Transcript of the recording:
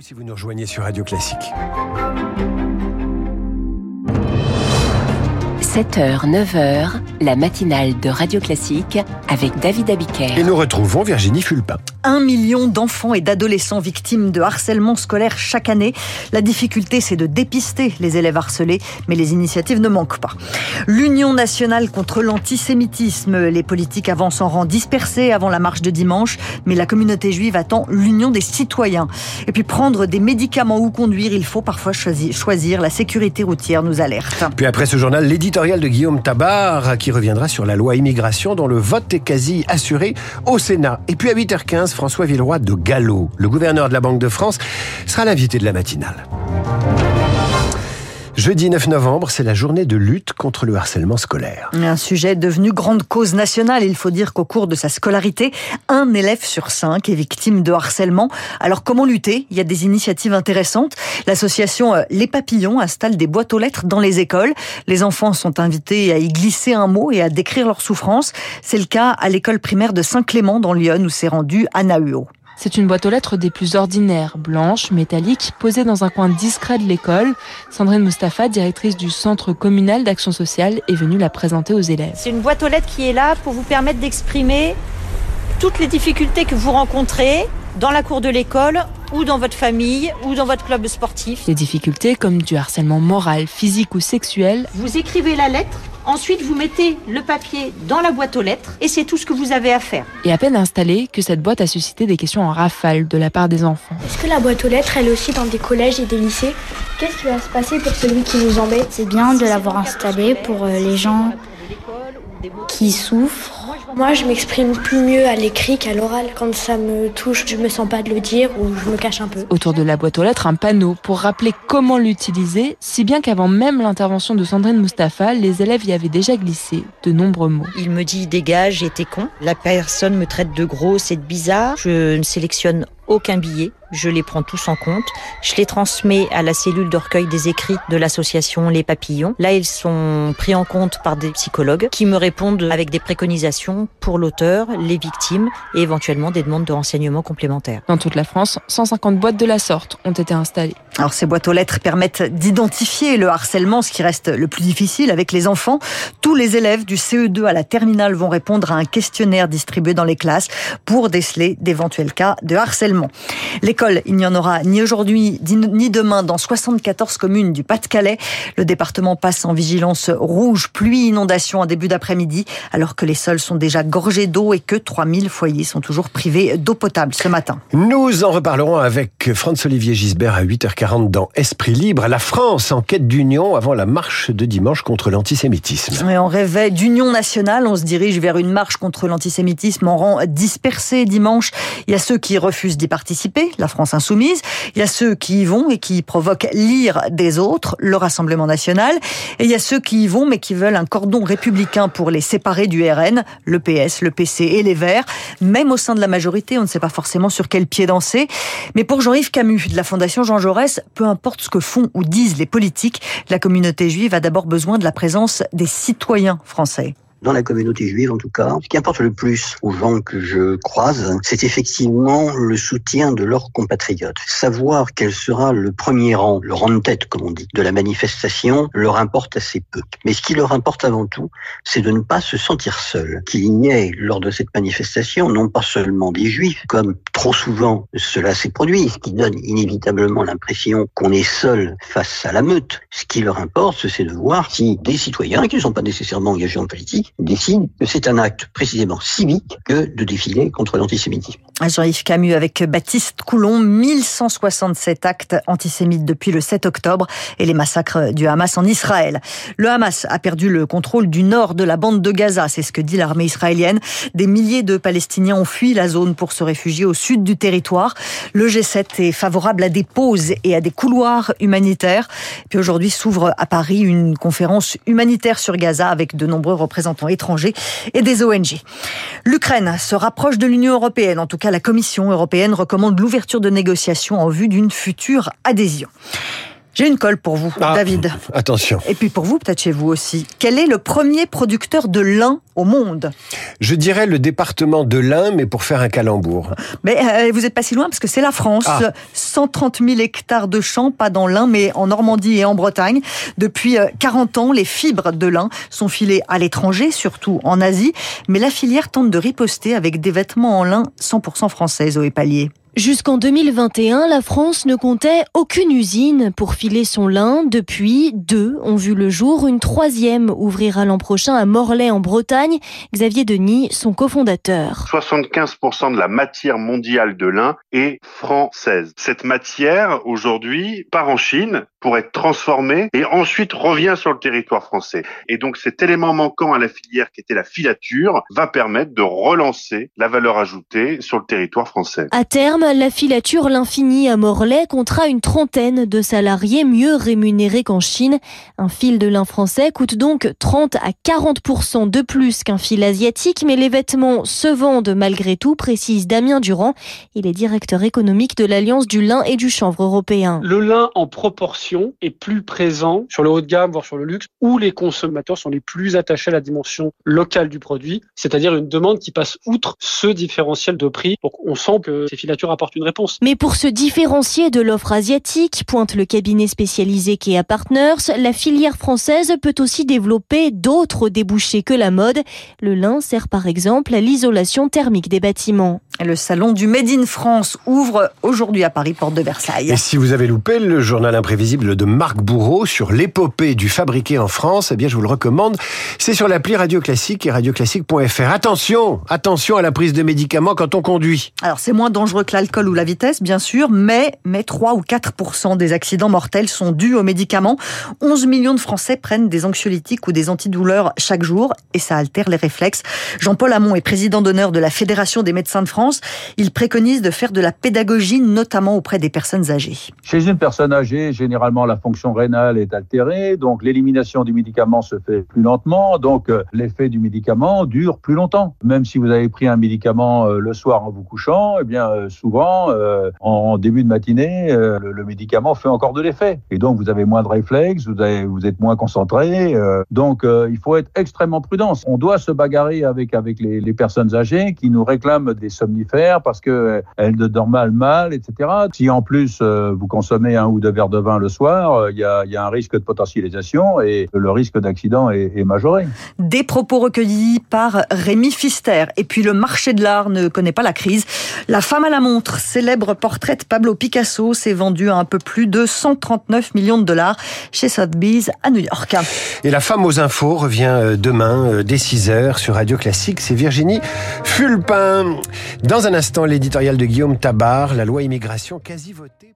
si vous nous rejoignez sur Radio Classique. 7h, 9h, la matinale de Radio Classique avec David Abiker. Et nous retrouvons Virginie Fulpin. Un million d'enfants et d'adolescents victimes de harcèlement scolaire chaque année. La difficulté, c'est de dépister les élèves harcelés, mais les initiatives ne manquent pas. L'Union nationale contre l'antisémitisme. Les politiques avancent en rang dispersé avant la marche de dimanche, mais la communauté juive attend l'union des citoyens. Et puis prendre des médicaments ou conduire, il faut parfois choisir. La sécurité routière nous alerte. Puis après ce journal, l'éditorial de Guillaume Tabar qui reviendra sur la loi immigration dont le vote est quasi assuré au Sénat. Et puis à 8h15, François Villeroy de Gallo, le gouverneur de la Banque de France, sera l'invité de la matinale. Jeudi 9 novembre, c'est la journée de lutte contre le harcèlement scolaire. Un sujet devenu grande cause nationale. Il faut dire qu'au cours de sa scolarité, un élève sur cinq est victime de harcèlement. Alors comment lutter? Il y a des initiatives intéressantes. L'association euh, Les Papillons installe des boîtes aux lettres dans les écoles. Les enfants sont invités à y glisser un mot et à décrire leur souffrance. C'est le cas à l'école primaire de Saint-Clément dans Lyon où s'est rendu Anna Huot. C'est une boîte aux lettres des plus ordinaires, blanche, métallique, posée dans un coin discret de l'école. Sandrine Mustapha, directrice du Centre communal d'action sociale, est venue la présenter aux élèves. C'est une boîte aux lettres qui est là pour vous permettre d'exprimer toutes les difficultés que vous rencontrez dans la cour de l'école ou dans votre famille ou dans votre club sportif. Des difficultés comme du harcèlement moral, physique ou sexuel. Vous écrivez la lettre, ensuite vous mettez le papier dans la boîte aux lettres et c'est tout ce que vous avez à faire. Et à peine installée que cette boîte a suscité des questions en rafale de la part des enfants. Est-ce que la boîte aux lettres, elle est aussi dans des collèges et des lycées? Qu'est-ce qui va se passer pour celui qui nous embête? C'est bien de l'avoir installée pour euh, les gens qui souffrent. Moi, je m'exprime plus mieux à l'écrit qu'à l'oral. Quand ça me touche, je me sens pas de le dire ou je me cache un peu. Autour de la boîte aux lettres, un panneau pour rappeler comment l'utiliser, si bien qu'avant même l'intervention de Sandrine Mustapha, les élèves y avaient déjà glissé de nombreux mots. Il me dit dégage et t'es con. La personne me traite de gros, c'est bizarre. Je ne sélectionne aucun billet. Je les prends tous en compte. Je les transmets à la cellule de recueil des écrits de l'association Les Papillons. Là, ils sont pris en compte par des psychologues qui me répondent avec des préconisations pour l'auteur, les victimes et éventuellement des demandes de renseignements complémentaires. Dans toute la France, 150 boîtes de la sorte ont été installées. Alors ces boîtes aux lettres permettent d'identifier le harcèlement, ce qui reste le plus difficile avec les enfants. Tous les élèves du CE2 à la terminale vont répondre à un questionnaire distribué dans les classes pour déceler d'éventuels cas de harcèlement. Il n'y en aura ni aujourd'hui ni demain dans 74 communes du Pas-de-Calais. Le département passe en vigilance rouge, pluie, inondation en début d'après-midi, alors que les sols sont déjà gorgés d'eau et que 3000 foyers sont toujours privés d'eau potable ce matin. Nous en reparlerons avec Franz-Olivier Gisbert à 8h40 dans Esprit Libre. La France en quête d'union avant la marche de dimanche contre l'antisémitisme. Et on rêvait d'union nationale. On se dirige vers une marche contre l'antisémitisme en rang dispersé dimanche. Il y a ceux qui refusent d'y participer, la France insoumise. Il y a ceux qui y vont et qui provoquent l'ire des autres, le Rassemblement national. Et il y a ceux qui y vont mais qui veulent un cordon républicain pour les séparer du RN, le PS, le PC et les Verts. Même au sein de la majorité, on ne sait pas forcément sur quel pied danser. Mais pour Jean-Yves Camus de la Fondation Jean Jaurès, peu importe ce que font ou disent les politiques, la communauté juive a d'abord besoin de la présence des citoyens français dans la communauté juive en tout cas, ce qui importe le plus aux gens que je croise, c'est effectivement le soutien de leurs compatriotes. Savoir quel sera le premier rang, le rang de tête comme on dit, de la manifestation leur importe assez peu. Mais ce qui leur importe avant tout, c'est de ne pas se sentir seul. Qu'il n'y ait lors de cette manifestation non pas seulement des juifs, comme trop souvent cela s'est produit, ce qui donne inévitablement l'impression qu'on est seul face à la meute. Ce qui leur importe, c'est de voir si des citoyens qui ne sont pas nécessairement engagés en politique décide que c'est un acte précisément civique que de défiler contre l'antisémitisme. Jean-Yves Camus avec Baptiste Coulon, 1167 actes antisémites depuis le 7 octobre et les massacres du Hamas en Israël. Le Hamas a perdu le contrôle du nord de la bande de Gaza, c'est ce que dit l'armée israélienne. Des milliers de Palestiniens ont fui la zone pour se réfugier au sud du territoire. Le G7 est favorable à des pauses et à des couloirs humanitaires. Puis aujourd'hui s'ouvre à Paris une conférence humanitaire sur Gaza avec de nombreux représentants étrangers et des ONG. L'Ukraine se rapproche de l'Union européenne. En tout cas, la Commission européenne recommande l'ouverture de négociations en vue d'une future adhésion. J'ai une colle pour vous, Ah, David. Attention. Et puis pour vous, peut-être chez vous aussi. Quel est le premier producteur de lin au monde? Je dirais le département de l'Ain, mais pour faire un calembour. Mais euh, vous n'êtes pas si loin parce que c'est la France. Ah. 130 000 hectares de champs, pas dans l'Ain, mais en Normandie et en Bretagne. Depuis euh, 40 ans, les fibres de lin sont filées à l'étranger, surtout en Asie. Mais la filière tente de riposter avec des vêtements en lin 100% français, Zoé Pallier. Jusqu'en 2021, la France ne comptait aucune usine pour filer son lin. Depuis, deux ont vu le jour. Une troisième ouvrira l'an prochain à Morlaix en Bretagne. Xavier Denis, son cofondateur. 75% de la matière mondiale de lin est française. Cette matière, aujourd'hui, part en Chine pour être transformée et ensuite revient sur le territoire français. Et donc cet élément manquant à la filière qui était la filature va permettre de relancer la valeur ajoutée sur le territoire français. À terme, la filature L'Infini à Morlaix comptera une trentaine de salariés mieux rémunérés qu'en Chine. Un fil de lin français coûte donc 30 à 40% de plus qu'un fil asiatique, mais les vêtements se vendent malgré tout, précise Damien Durand. Il est directeur économique de l'Alliance du lin et du chanvre européen. Le lin en proportion est plus présent sur le haut de gamme, voire sur le luxe, où les consommateurs sont les plus attachés à la dimension locale du produit, c'est-à-dire une demande qui passe outre ce différentiel de prix. Donc on sent que ces filatures apportent une réponse. Mais pour se différencier de l'offre asiatique, pointe le cabinet spécialisé Kea Partners, la filière française peut aussi développer d'autres débouchés que la mode. Le lin sert par exemple à l'isolation thermique des bâtiments. Le salon du Made in France ouvre aujourd'hui à Paris, porte de Versailles. Et si vous avez loupé le journal imprévisible de Marc Bourreau sur l'épopée du fabriqué en France, eh bien je vous le recommande. C'est sur l'appli Radio Classique et radioclassique.fr. Attention, attention à la prise de médicaments quand on conduit. Alors c'est moins dangereux que l'alcool ou la vitesse, bien sûr, mais, mais 3 ou 4% des accidents mortels sont dus aux médicaments. 11 millions de Français prennent des anxiolytiques ou des antidouleurs chaque jour et ça altère les réflexes. Jean-Paul Hamon est président d'honneur de la Fédération des médecins de France. Il préconise de faire de la pédagogie, notamment auprès des personnes âgées. Chez une personne âgée, généralement la fonction rénale est altérée, donc l'élimination du médicament se fait plus lentement, donc euh, l'effet du médicament dure plus longtemps. Même si vous avez pris un médicament euh, le soir en vous couchant, eh bien euh, souvent en début de matinée, le, médicament fait encore de l'effet, et donc vous avez moins de réflexes, vous, êtes moins concentré, donc il faut être extrêmement prudent. On doit se bagarrer avec avec les, les personnes âgées qui nous réclament des somnifères parce que euh, elles ne dorment mal, mal, etc. Si en plus euh, vous consommez un ou deux verres de vin le soir, euh, il y, a, il y a un risque de potentialisation et le risque d'accident est, est majoré. Des propos recueillis par Rémi Fister. Et puis le marché de l'art ne connaît pas la crise. La femme à la montre, célèbre portrait de Pablo Picasso, s'est vendu à un peu plus de 139 millions de dollars chez Sotheby's à New York. Et la femme aux infos revient demain dès 6h sur Radio Classique. C'est Virginie Fulpin. Dans un instant, l'éditorial de Guillaume Tabar, la loi immigration quasi votée.